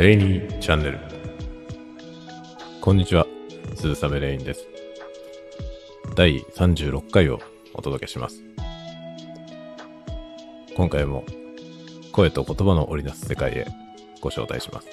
レイニーチャンネル。こんにちは、鈴雨レインです。第36回をお届けします。今回も声と言葉の織りなす世界へご招待します。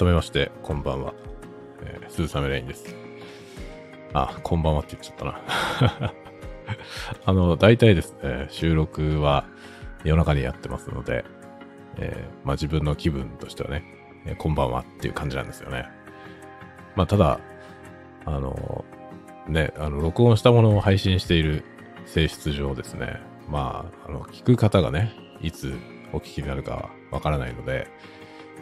改めまして、こんばんは。えー、鈴雨レインです。あ、こんばんはって言っちゃったな。あの、大体ですね、収録は夜中にやってますので、えーまあ自分の気分としてはね、えーこんばんはっていう感じなんですよね。まあただ、あの、ね、あの、録音したものを配信している性質上ですね、まあ、あの、聞く方がね、いつお聞きになるかわからないので、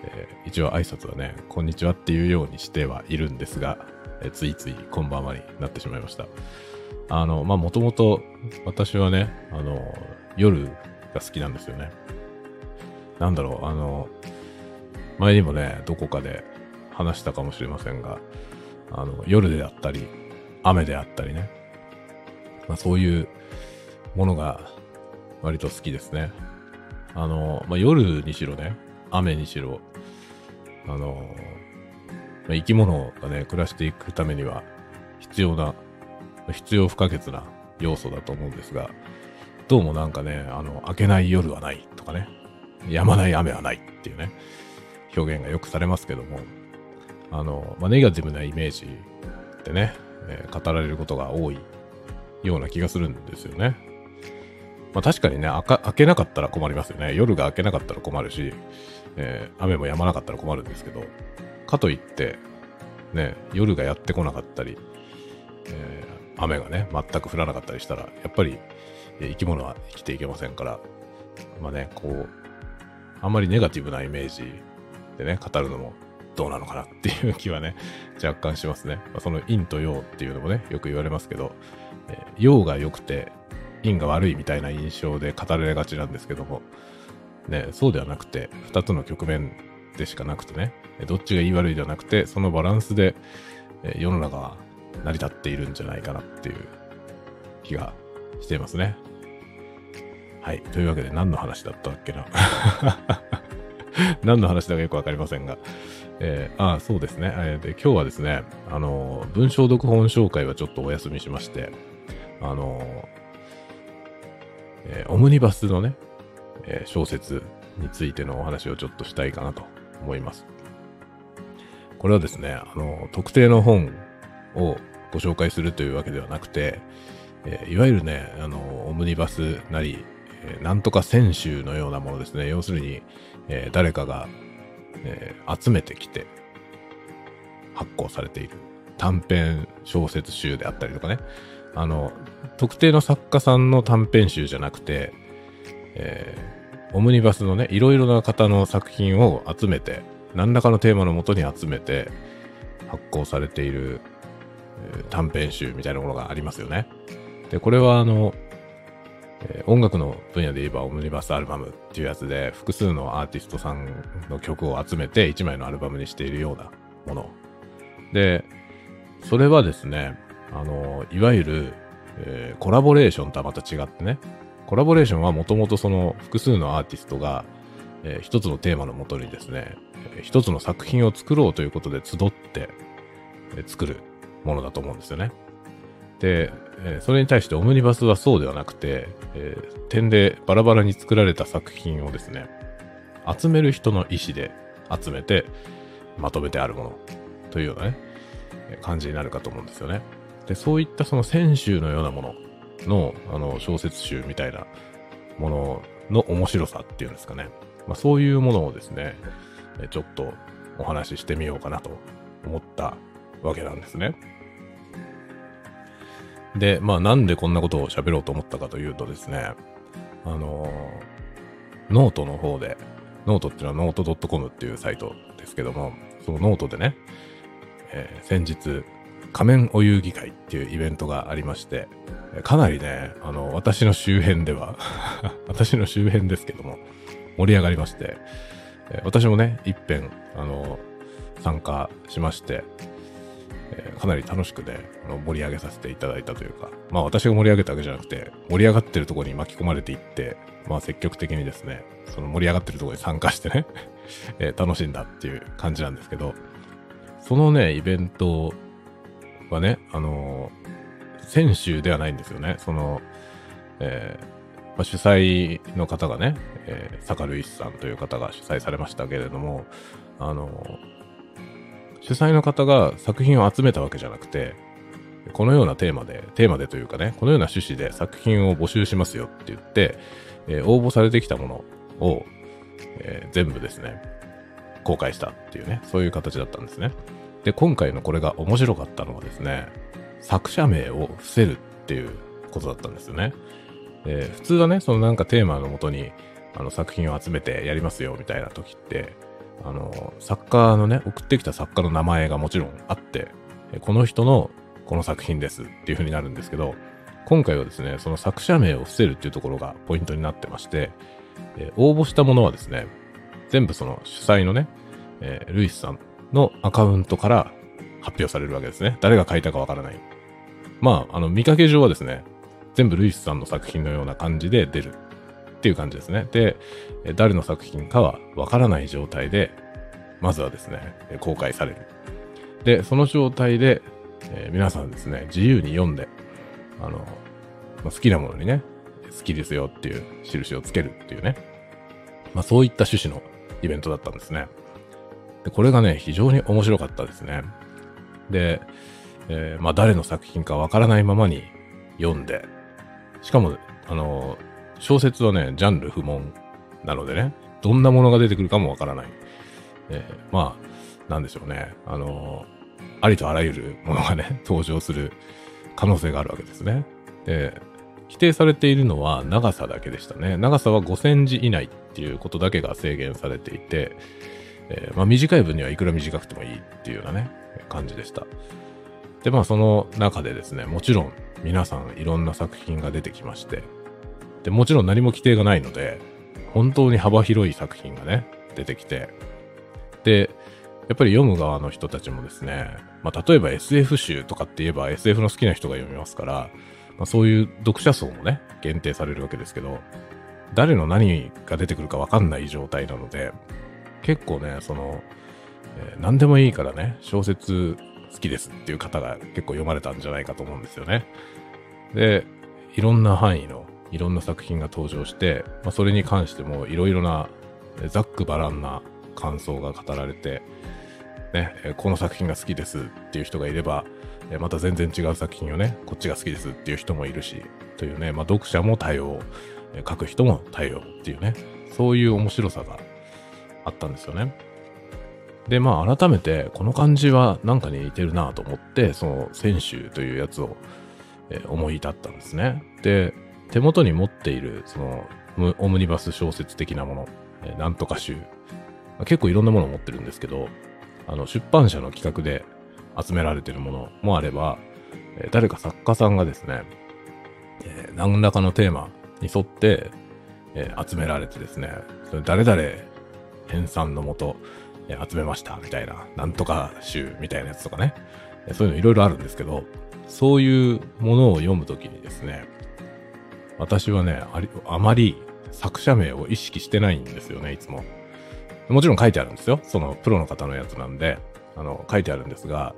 えー一応挨拶はね、こんにちはっていうようにしてはいるんですが、えーついついこんばんはになってしまいました。あの、まあ、もともと私はね、あの、夜が好きなんですよね。なんだろう、あの、前にもね、どこかで話したかもしれませんが、あの、夜であったり、雨であったりね、まあ、そういうものが割と好きですね。あの、まあ、夜にしろね、雨にしろ、あの、生き物がね、暮らしていくためには必要な、必要不可欠な要素だと思うんですが、どうもなんかね、あの、明けない夜はないとかね、止まない雨はないっていうね、表現がよくされますけども、あの、まあ、ネガティブなイメージでね、えー語られることが多いような気がするんですよね。まあ、確かにね、明明けなかったら困りますよね。夜が明けなかったら困るし、えー雨も止まなかったら困るんですけど、かといって、ね、夜がやってこなかったり、えー雨がね、全く降らなかったりしたら、やっぱり、えー生き物は生きていけませんから、まあね、こう、あんまりネガティブなイメージでね、語るのもどうなのかなっていう気はね、若干しますね。まあその陰と陽っていうのもね、よく言われますけど、えー陽が良くて陰が悪いみたいな印象で語られがちなんですけども、ね、そうではなくて、二つの局面でしかなくてね、どっちがいい悪いではなくて、そのバランスで、世の中は成り立っているんじゃないかなっていう気がしていますね。はい。というわけで何の話だったっけな？何の話だかよくわかりませんが。えーああ、そうですね。えーで、今日はですね、あの、文章読本紹介はちょっとお休みしまして、あのえーオムニバスのね、えー小説についてのお話をちょっとしたいかなと思います。これはですね、あの、特定の本をご紹介するというわけではなくて、えーいわゆるね、あの、オムニバスなり、えーなんとか選集のようなものですね。要するに、え誰かが、え集めてきて発行されている短編小説集であったりとかね。あの、特定の作家さんの短編集じゃなくて、えオムニバスのね、いろいろな方の作品を集めて、何らかのテーマのもとに集めて発行されている、え短編集みたいなものがありますよね。で、これはあの、え音楽の分野で言えばオムニバスアルバムっていうやつで複数のアーティストさんの曲を集めて1枚のアルバムにしているようなもの。で、それはですね、あの、いわゆる、えーコラボレーションとはまた違ってね、コラボレーションはもともとその複数のアーティストが、えー一つのテーマのもとにですね、えー一つの作品を作ろうということで集って、えー作るものだと思うんですよね。で、えーそれに対してオムニバスはそうではなくて、えー点でバラバラに作られた作品をですね、集める人の意思で集めてまとめてあるものというようなね、感じになるかと思うんですよね。で、そういったその選集のようなものの、あの、小説集みたいなものの面白さっていうんですかね。まあそういうものをですね、ちょっとお話ししてみようかなと思ったわけなんですね。で、まあなんでこんなことを喋ろうと思ったかというとですね、あのノートの方で、ノートっていうのはノート .com っていうサイトですけども、そのノートでね、えー先日、仮面お遊戯会っていうイベントがありまして、かなりね、あの、私の周辺では 私の周辺ですけども、盛り上がりまして、私もね、一遍、あの、参加しまして、かなり楽しくね、盛り上げさせていただいたというか、まあ私が盛り上げたわけじゃなくて、盛り上がってるところに巻き込まれていって、まあ積極的にですね、その盛り上がってるところに参加してね、楽しんだっていう感じなんですけど、そのね、イベントはね、あのー、選手ではないんですよね。その、えー、まあ、主催の方がね、えー、坂ルイスさんという方が主催されましたけれども、あのー主催の方が作品を集めたわけじゃなくて、このようなテーマで、テーマでというかね、このような趣旨で作品を募集しますよって言って、えー、応募されてきたものを、えー、全部ですね、公開したっていうね、そういう形だったんですね。で、今回のこれが面白かったのはですね、作者名を伏せるっていうことだったんですよね。で普通はね、そのなんかテーマのもとにあの作品を集めてやりますよみたいな時って、あの、作家のね、送ってきた作家の名前がもちろんあって、この人のこの作品ですっていう風になるんですけど、今回はですね、その作者名を伏せるっていうところがポイントになってまして、え応募したものはですね、全部その主催のね、えー、ルイスさんのアカウントから発表されるわけですね。誰が書いたかわからない。まあ、あの、見かけ上はですね、全部ルイスさんの作品のような感じで出るっていう感じですね。で、誰の作品かはわからない状態で、まずはですね、公開される。で、その状態で、えー、皆さんですね、自由に読んで、あの、まあ、好きなものにね、好きですよっていう印をつけるっていうね、まあそういった趣旨のイベントだったんですね。で、これがね、非常に面白かったですね。で、えー、まあ誰の作品かわからないままに読んで、しかも、あの、小説はね、ジャンル不問なのでね、どんなものが出てくるかもわからない。えー、まあ、なんでしょうね。あの、ありとあらゆるものがね、登場する可能性があるわけですね。で、規定されているのは長さだけでしたね。長さは5センチ以内っていうことだけが制限されていて、えー、まあ短い分にはいくら短くてもいいっていうようなね、感じでした。で、まあその中でですね、もちろん皆さんいろんな作品が出てきまして、で、もちろん何も規定がないので、本当に幅広い作品がね、出てきて、で、やっぱり読む側の人たちもですね、まあ、例えば SF 集とかって言えば SF の好きな人が読みますから、まあ、そういう読者層もね、限定されるわけですけど、誰の何が出てくるかわかんない状態なので、結構ね、その、えー、何でもいいからね、小説好きですっていう方が結構読まれたんじゃないかと思うんですよね。で、いろんな範囲のいろんな作品が登場して、まあ、それに関してもいろいろなざっくばらんな感想が語られて、ね、この作品が好きですっていう人がいれば、また全然違う作品をね、こっちが好きですっていう人もいるし、というね、まあ、読者も多様、書く人も多様っていうね、そういう面白さがあったんですよね。で、まあ改めてこの感じはなんかに似てるなと思って、その選手というやつを、え思い至ったんですね。で、手元に持っている、その、オムニバス小説的なもの、えなんとか集、結構いろんなものを持ってるんですけど、あの、出版社の企画で集められてるものもあれば、え誰か作家さんがですね、え、何らかのテーマに沿って、え、集められてですね、それ誰々編纂のもと、え、集めましたみたいな、なんとか集みたいなやつとかね、えそういうのいろいろあるんですけど、そういうものを読むときにですね、私はねあり、あまり作者名を意識してないんですよね、いつも。もちろん書いてあるんですよ。そのプロの方のやつなんで、あの、書いてあるんですが、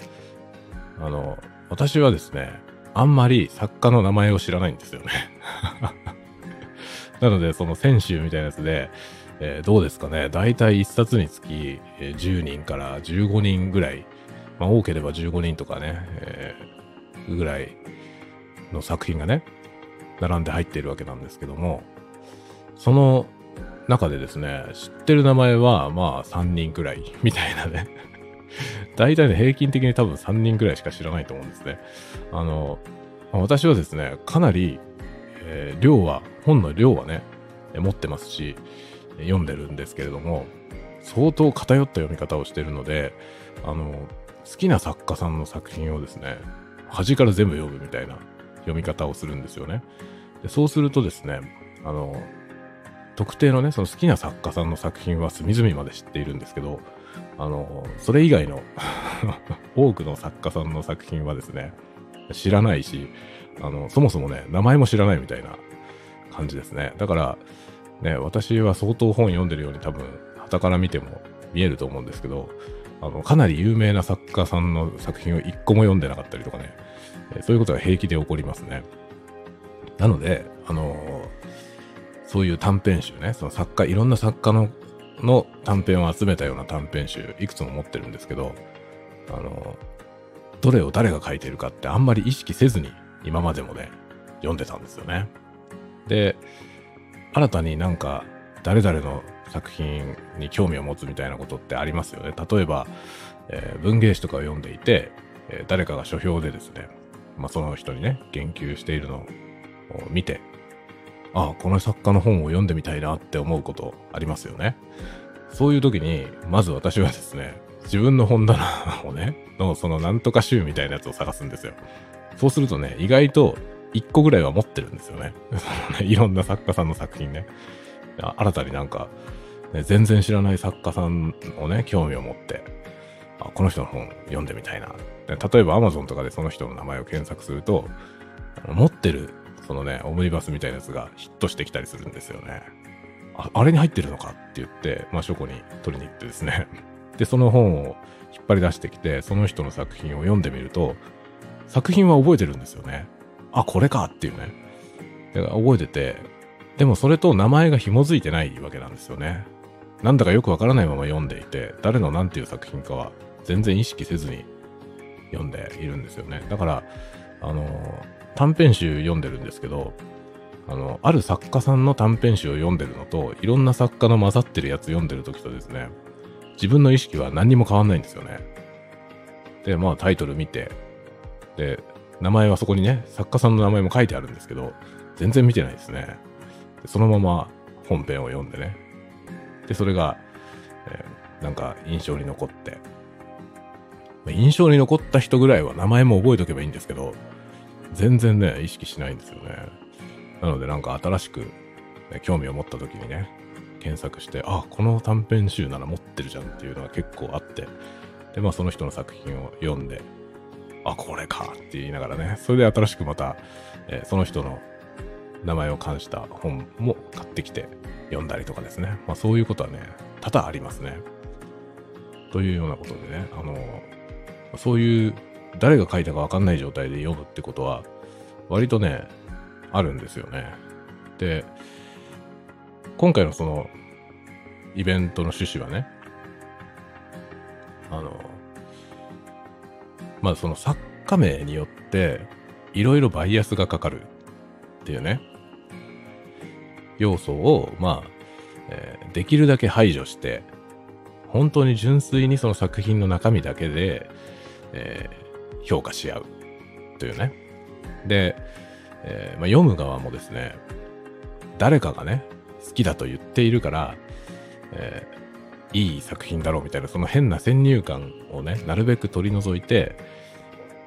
あの、私はですね、あんまり作家の名前を知らないんですよね。なので、その選手みたいなやつで、えー、どうですかね。だいたい1冊につき、え、10人から15人ぐらい、まあ多ければ15人とかね、えー、ぐらいの作品がね、並んで入っているわけなんですけども、その中でですね、知ってる名前はまあ3人くらいみたいなね大体ね、平均的に多分3人くらいしか知らないと思うんですね。あの、私はですね、かなり、えー、量は、本の量はね、持ってますし、読んでるんですけれども、相当偏った読み方をしてるので、あの、好きな作家さんの作品をですね、端から全部読むみたいな読み方をするんですよね。でそうするとですね、あの、特定のね、その好きな作家さんの作品は隅々まで知っているんですけど、あの、それ以外の 多くの作家さんの作品はですね、知らないし、あの、そもそもね、名前も知らないみたいな感じですね。だから、ね、私は相当本読んでるように多分、旗から見ても見えると思うんですけど、あの、かなり有名な作家さんの作品を一個も読んでなかったりとかね、そういうことが平気で起こりますね。なので、あのそういう短編集ね、その作家、いろんな作家のの短編を集めたような短編集、いくつも持ってるんですけど、あのどれを誰が書いてるかってあんまり意識せずに今までもね、読んでたんですよね。で、新たになんか誰々の作品に興味を持つみたいなことってありますよね。例えば、えー、文芸誌とかを読んでいて、えー、誰かが書評でですね、まあ、その人にね、言及しているのを見て、ああ、この作家の本を読んでみたいなって思うことありますよね。そういう時に、まず私はですね、自分の本棚をね、のそのなんとか集みたいなやつを探すんですよ。そうするとね、意外と1個ぐらいは持ってるんですよね。いろんな作家さんの作品ね。新たになんか、ね、全然知らない作家さんをね、興味を持って、あこの人の本読んでみたいな。例えば Amazon とかでその人の名前を検索すると、持ってる、そのね、オムニバスみたいなやつがヒットしてきたりするんですよね。ああれに入ってるのかって言って、まあ、書庫に取りに行ってですね。で、その本を引っ張り出してきて、その人の作品を読んでみると、作品は覚えてるんですよね。あ、これかっていうね。だから覚えてて、でもそれと名前が紐づいてないわけなんですよね。なんだかよくわからないまま読んでいて、誰の何ていう作品かは全然意識せずに読んでいるんですよね。だから、あの、短編集読んでるんですけど、あの、ある作家さんの短編集を読んでるのと、いろんな作家の混ざってるやつ読んでる時とですね、自分の意識は何にも変わんないんですよね。で、まあタイトル見て、で、名前はそこにね、作家さんの名前も書いてあるんですけど、全然見てないですね。でそのまま本編を読んでね。で、それが、えー、なんか印象に残って、印象に残った人ぐらいは名前も覚えとけばいいんですけど、全然ね、意識しないんですよね。なのでなんか新しく、ね、興味を持った時にね、検索して、あ、この短編集なら持ってるじゃんっていうのが結構あって、で、まあその人の作品を読んで、あ、これかって言いながらね、それで新しくまた、えー、その人の名前を冠した本も買ってきて読んだりとかですね。まあそういうことはね、多々ありますね。というようなことでね、あの、そういう誰が書いたかわかんない状態で読むってことは、割とね、あるんですよね。で、今回のその、イベントの趣旨はね、あの、まあその作家名によって、いろいろバイアスがかかるっていうね、要素を、まあ、えー、できるだけ排除して、本当に純粋にその作品の中身だけで、えー、評価し合うというね。で、えー、まあ、読む側もですね、誰かがね、好きだと言っているから、えー、いい作品だろうみたいな、その変な先入観をね、なるべく取り除いて、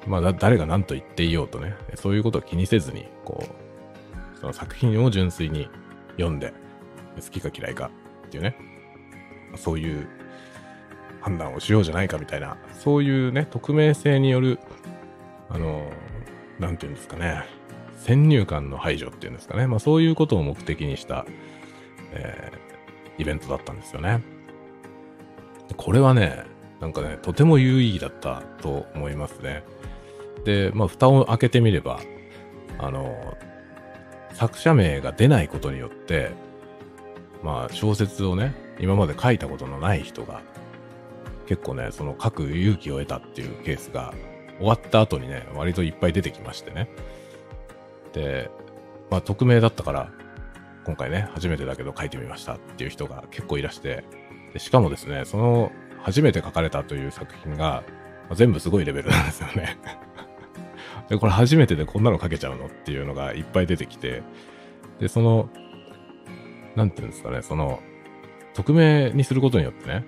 まあ、誰が何と言っていようとね、そういうことを気にせずに、こう、その作品を純粋に読んで、好きか嫌いかっていうね、そういう判断をしようじゃないかみたいな、そういうね、匿名性による、あの、なんていうんですかね、先入観の排除っていうんですかね、まあそういうことを目的にした、えー、イベントだったんですよね。これはね、なんかね、とても有意義だったと思いますね。で、まあ蓋を開けてみれば、あの、作者名が出ないことによって、まあ小説をね、今まで書いたことのない人が結構ね、その書く勇気を得たっていうケースが終わった後にね、割といっぱい出てきましてね。で、まあ匿名だったから、今回ね、初めてだけど書いてみましたっていう人が結構いらして、しかもですね、その初めて書かれたという作品が、まあ、全部すごいレベルなんですよね で、これ初めてでこんなの書けちゃうのっていうのがいっぱい出てきて、で、その、なんていうんですかね、その、匿名にすることによってね、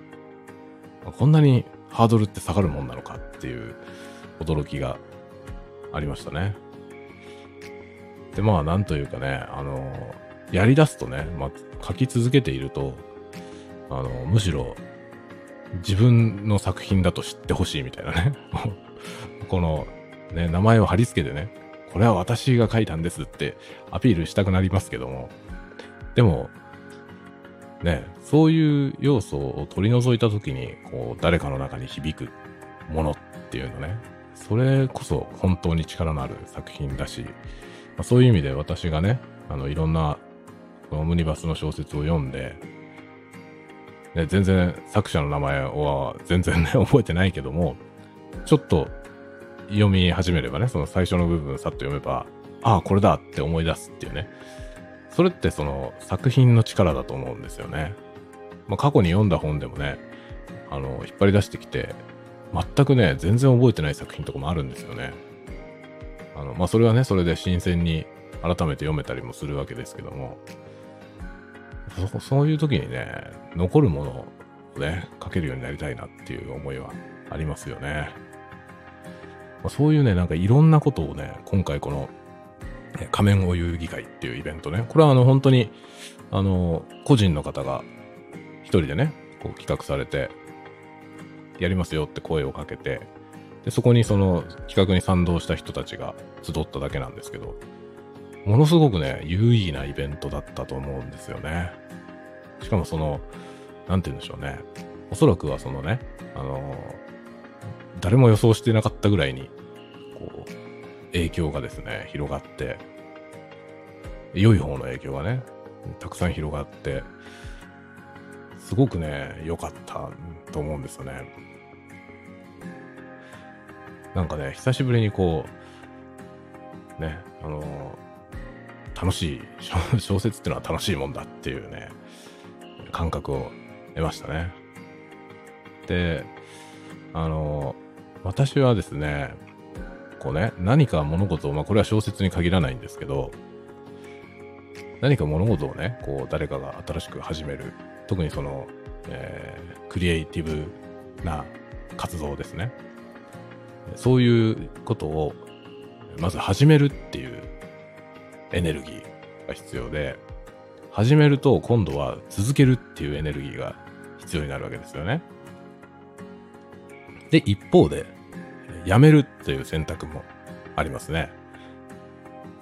こんなにハードルって下がるもんなのかっていう驚きがありましたね。で、まあ、なんというかね、あの、やり出すとね、まあ、書き続けていると、あの、むしろ、自分の作品だと知ってほしいみたいなね。この、ね、名前を貼り付けてね、これは私が書いたんですってアピールしたくなりますけども、でも、ね、そういう要素を取り除いたときに、こう、誰かの中に響くものっていうのね、それこそ本当に力のある作品だし、まあ、そういう意味で私がね、あの、いろんな、オムニバスの小説を読んで、ね、全然作者の名前は全然ね、覚えてないけども、ちょっと読み始めればね、その最初の部分さっと読めば、ああ、これだって思い出すっていうね。それってその作品の力だと思うんですよね。まあ、過去に読んだ本でもね、あの、引っ張り出してきて、全くね、全然覚えてない作品とかもあるんですよね。あの、まあ、それはね、それで新鮮に改めて読めたりもするわけですけども、そそういう時にね、残るものをね、書けるようになりたいなっていう思いはありますよね。まあ、そういうね、なんかいろんなことをね、今回この、仮面お遊戯会っていうイベントね、これはあの本当に、あの、個人の方が一人でね、こう企画されて、やりますよって声をかけて、で、そこにその企画に賛同した人たちが集っただけなんですけど、ものすごくね、有意義なイベントだったと思うんですよね。しかもその、なんて言うんでしょうね。おそらくはそのね、あの誰も予想してなかったぐらいに、こう、影響がですね、広がって、良い方の影響がね、たくさん広がって、すごくね、良かったと思うんですよね。なんかね、久しぶりにこう、ね、あの、楽しい、小説っていうのは楽しいもんだっていうね、感覚を得ましたね。で、あの私はですね、こうね、何か物事を、まあこれは小説に限らないんですけど、何か物事をね、こう誰かが新しく始める。特にその、えー、クリエイティブな活動ですね。そういうことを、まず始めるっていうエネルギーが必要で、始めると今度は続けるっていうエネルギーが必要になるわけですよね。で、一方で、やめるっていう選択もありますね。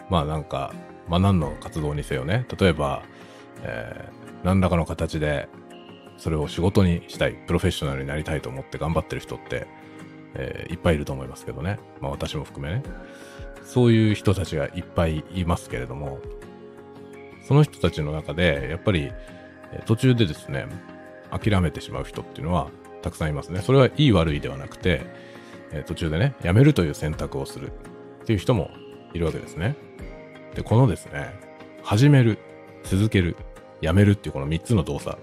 まあなんか、まあ何の活動にせよね。例えば、えー、何らかの形で、それを仕事にしたい、プロフェッショナルになりたいと思って頑張ってる人って、えー、いっぱいいると思いますけどね。まあ私も含めね。そういう人たちがいっぱいいますけれども、その人たちの中で、やっぱり、途中でですね、諦めてしまう人っていうのは、たくさんいますね。それはいい悪いではなくて、えー、途中でね、やめるという選択をするっていう人もいるわけですね。で、このですね、始める、続ける、やめるっていうこの3つの動作。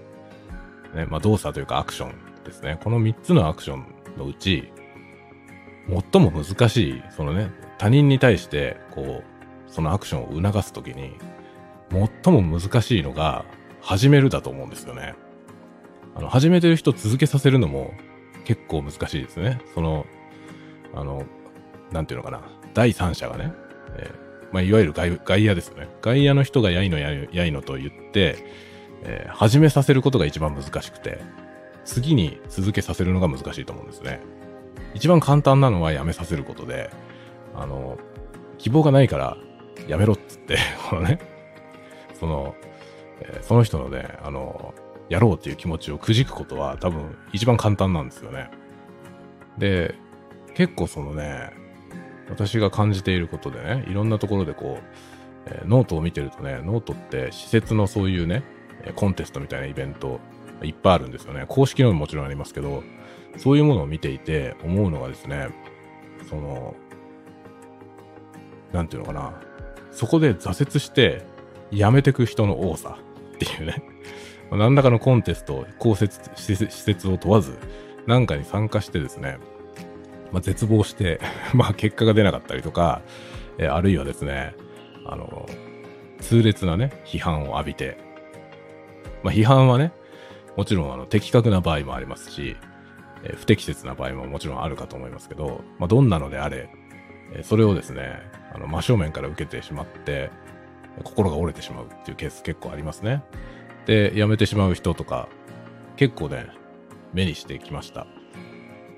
ね、まあ動作というかアクションですね。この3つのアクションのうち、最も難しい、そのね、他人に対して、こう、そのアクションを促すときに、最も難しいのが、始めるだと思うんですよね。あの、始めてる人続けさせるのも結構難しいですね。その、あの、なんていうのかな。第三者がね、えー、まあ、いわゆる外外野ですよね。外野の人がやいのやいのと言って、えー、始めさせることが一番難しくて、次に続けさせるのが難しいと思うんですね。一番簡単なのはやめさせることで、あの、希望がないからやめろっつって、このね、その、えー、その人のね、あの、やろうっていう気持ちをくじくことは多分一番簡単なんですよね。で、結構そのね、私が感じていることでね、いろんなところでこう、えー、ノートを見てるとね、ノートって私設のそういうね、コンテストみたいなイベントいっぱいあるんですよね。公式のももちろんありますけど、そういうものを見ていて思うのがですね、その、なんていうのかな、そこで挫折して辞めてく人の多さっていうね、ま何らかのコンテスト、公設、私設を問わず、なんかに参加してですね、まあ、絶望して、まあ、結果が出なかったりとか、えあるいはですね、あの、痛烈なね、批判を浴びて、まあ、批判はね、もちろんあの的確な場合もありますし、え不適切な場合ももちろんあるかと思いますけど、まあ、どんなのであれ、えそれをですね、あの真正面から受けてしまって、心が折れてしまうっていうケース結構ありますね。で、辞めてしまう人とか、結構ね、目にしてきました。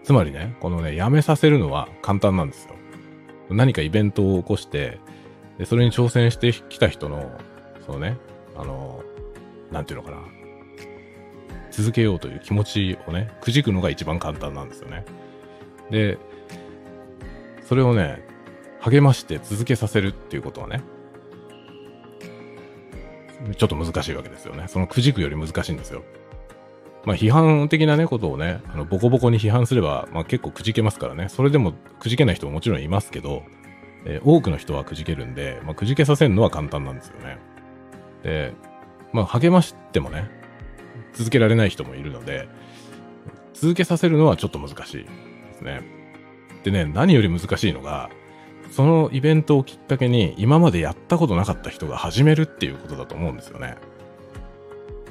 つまりね、このね、辞めさせるのは簡単なんですよ。何かイベントを起こして、でそれに挑戦してきた人の、そのね、あの、なんていうのかな、続けようという気持ちをね、くじくのが一番簡単なんですよね。で、それをね、励まして続けさせるっていうことはね、ちょっと難しいわけですよね。そのくじくより難しいんですよ。まあ批判的なね、ことをね、あのボコボコに批判すれば、まあ結構くじけますからね。それでもくじけない人ももちろんいますけど、えー多くの人はくじけるんで、まあくじけさせるのは簡単なんですよね。で、まあ励ましてもね、続けられない人もいるので、続けさせるのはちょっと難しいですね。でね、何より難しいのが、そのイベントをきっかけに今までやったことなかった人が始めるっていうことだと思うんですよね。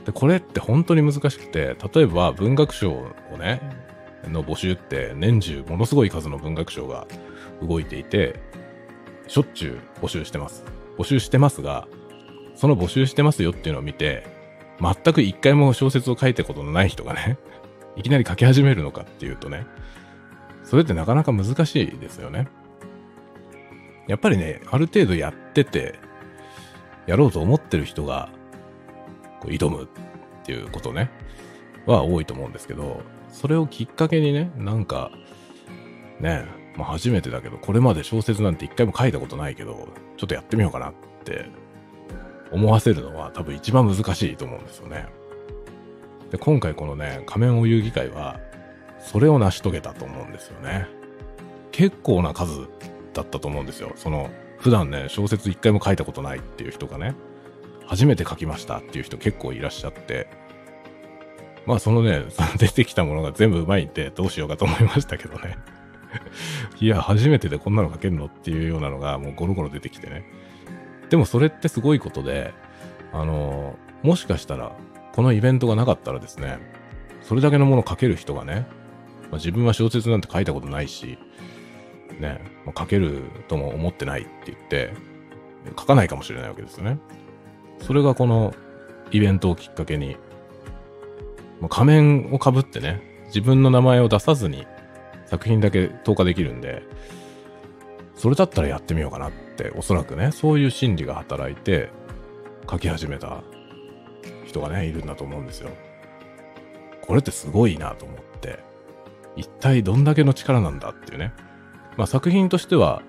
で、これって本当に難しくて、例えば文学賞をね、の募集って年中ものすごい数の文学賞が動いていて、しょっちゅう募集してます。募集してますが、その募集してますよっていうのを見て、全く一回も小説を書いたことのない人がね、いきなり書き始めるのかっていうとね、それってなかなか難しいですよね。やっぱりね、ある程度やってて、やろうと思ってる人が、こう挑むっていうことね、は多いと思うんですけど、それをきっかけにね、なんか、ね、まあ初めてだけど、これまで小説なんて一回も書いたことないけど、ちょっとやってみようかなって思わせるのは多分一番難しいと思うんですよね。で、今回このね、仮面お遊戯会は、それを成し遂げたと思うんですよね。結構な数だったと思うんですよ。その、普段ね、小説一回も書いたことないっていう人がね、初めて書きましたっていう人結構いらっしゃって、まあそのね、出てきたものが全部うまいんでどうしようかと思いましたけどね。いや、初めてでこんなの書けるのっていうようなのがもうゴロゴロ出てきてね。でもそれってすごいことで、あの、もしかしたら、このイベントがなかったらですね、それだけのもの書ける人がね、まあ、自分は小説なんて書いたことないし、ね、まあ書けるとも思ってないって言って、書かないかもしれないわけですよね。それがこのイベントをきっかけに、もう仮面をかぶってね、自分の名前を出さずに作品だけ投下できるんで、それだったらやってみようかなって、おそらくね、そういう心理が働いて、書き始めた人がね、いるんだと思うんですよ。これってすごいなと思って、一体どんだけの力なんだっていうね。まあ作品としては、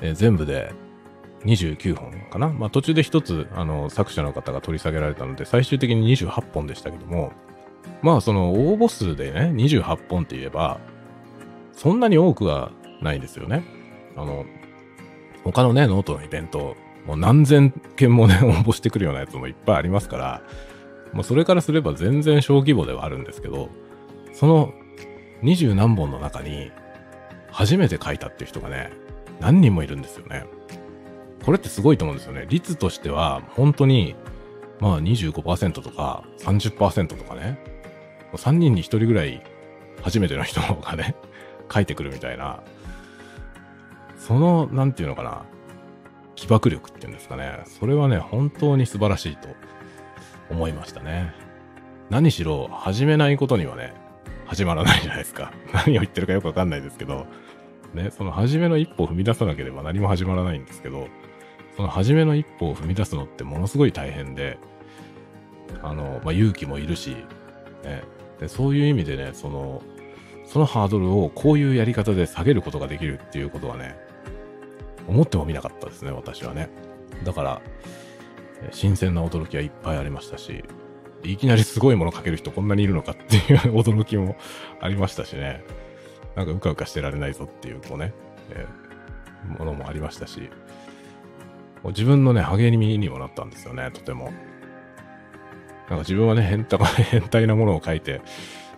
えー全部で29本かな。まあ途中で一つ、あの、作者の方が取り下げられたので、最終的に28本でしたけども、まあその応募数でね、28本って言えば、そんなに多くはないんですよね。あの、他のね、ノートのイベント、もう何千件もね、応募してくるようなやつもいっぱいありますから、もうそれからすれば全然小規模ではあるんですけど、その二十何本の中に、初めて書いたっていう人がね、何人もいるんですよね。これってすごいと思うんですよね。率としては、本当に、まあ25%とか30%とかね、3人に1人ぐらい初めての人がね、書いてくるみたいな、その、なんていうのかな、起爆力っていうんですかね、それはね、本当に素晴らしいと思いましたね。何しろ、始めないことにはね、始まらないじゃないですか。何を言ってるかよくわかんないですけど、ね、その初めの一歩を踏み出さなければ何も始まらないんですけど、その初めの一歩を踏み出すのってものすごい大変で、あの、まあ、勇気もいるし、ね、で、そういう意味でね、その、そのハードルをこういうやり方で下げることができるっていうことはね、思ってもみなかったですね、私はね。だから、新鮮な驚きはいっぱいありましたし、いきなりすごいもの書ける人こんなにいるのかっていう驚きもありましたしね。なんかうかうかしてられないぞっていう、こうね、えーものもありましたし、もう自分のね、励みにもなったんですよね、とても。なんか自分はね、変態 変態なものを書いて、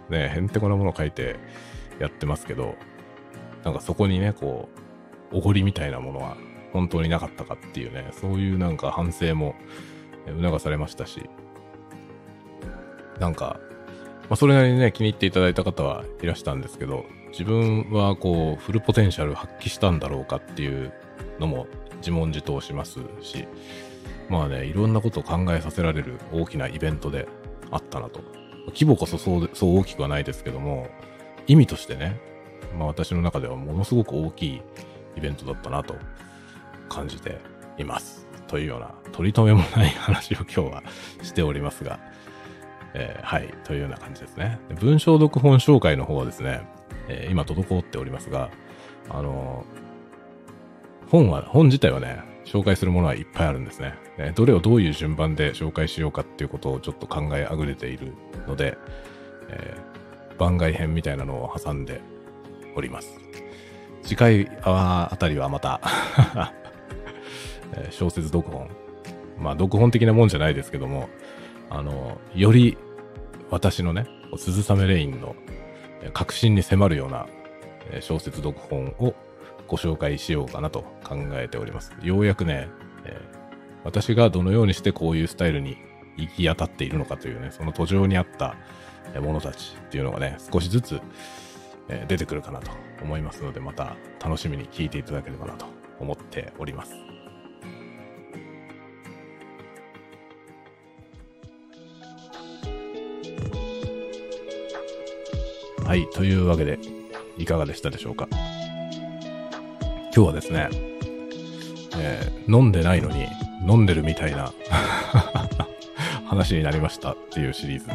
ね、へんてこなものを書いてやってますけど、なんかそこにね、こう、おごりみたいなものは本当になかったかっていうね、そういうなんか反省も促されましたし、なんか、あ、それなりにね、気に入っていただいた方はいらしたんですけど、自分はこう、フルポテンシャル発揮したんだろうかっていうのも自問自答しますし、まあね、いろんなことを考えさせられる大きなイベントであったなと。規模こそそうそう大きくはないですけども、意味としてね、まあ私の中ではものすごく大きいイベントだったなと感じています。というような、取り留めもない話を今日はしておりますが、えー、はい、というような感じですね。文章読本紹介の方はですね、えー、今滞っておりますが、あのー、本は、本自体はね、紹介するものはいっぱいあるんですね。えどれをどういう順番で紹介しようかっていうことをちょっと考えあぐれているので、え番外編みたいなのを挟んでおります。次回あたりはまた 小説読本。まあ、読本的なもんじゃないですけども、あの、より私のね、鈴雨レインの確信に迫るような小説読本をご紹介しようかなと考えております。ようやくね、えー、私がどのようにしてこういうスタイルに行き当たっているのかというね、その途上にあったものたちっていうのがね、少しずつ、出てくるかなと思いますので、また楽しみに聞いていただければなと思っております。はい、というわけで、いかがでしたでしょうか？今日はですね、えー、飲んでないのに飲んでるみたいな 話になりましたっていうシリーズ。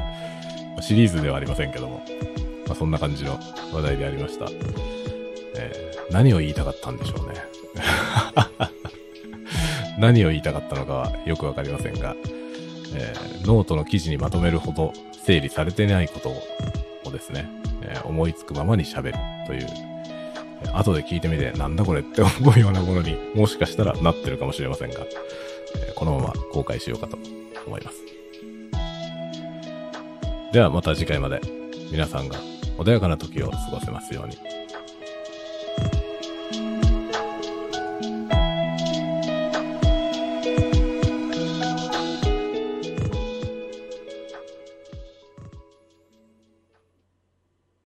シリーズではありませんけども、まあ、そんな感じの話題でありました。えー、何を言いたかったんでしょうね。何を言いたかったのかはよくわかりませんが、えー、ノートの記事にまとめるほど整理されてないことをですね、ー、思いつくままに喋るという、後で聞いてみてなんだこれって思うようなものにもしかしたらなってるかもしれませんが、え、このまま公開しようかと思います。ではまた次回まで皆さんが穏やかな時を過ごせますように。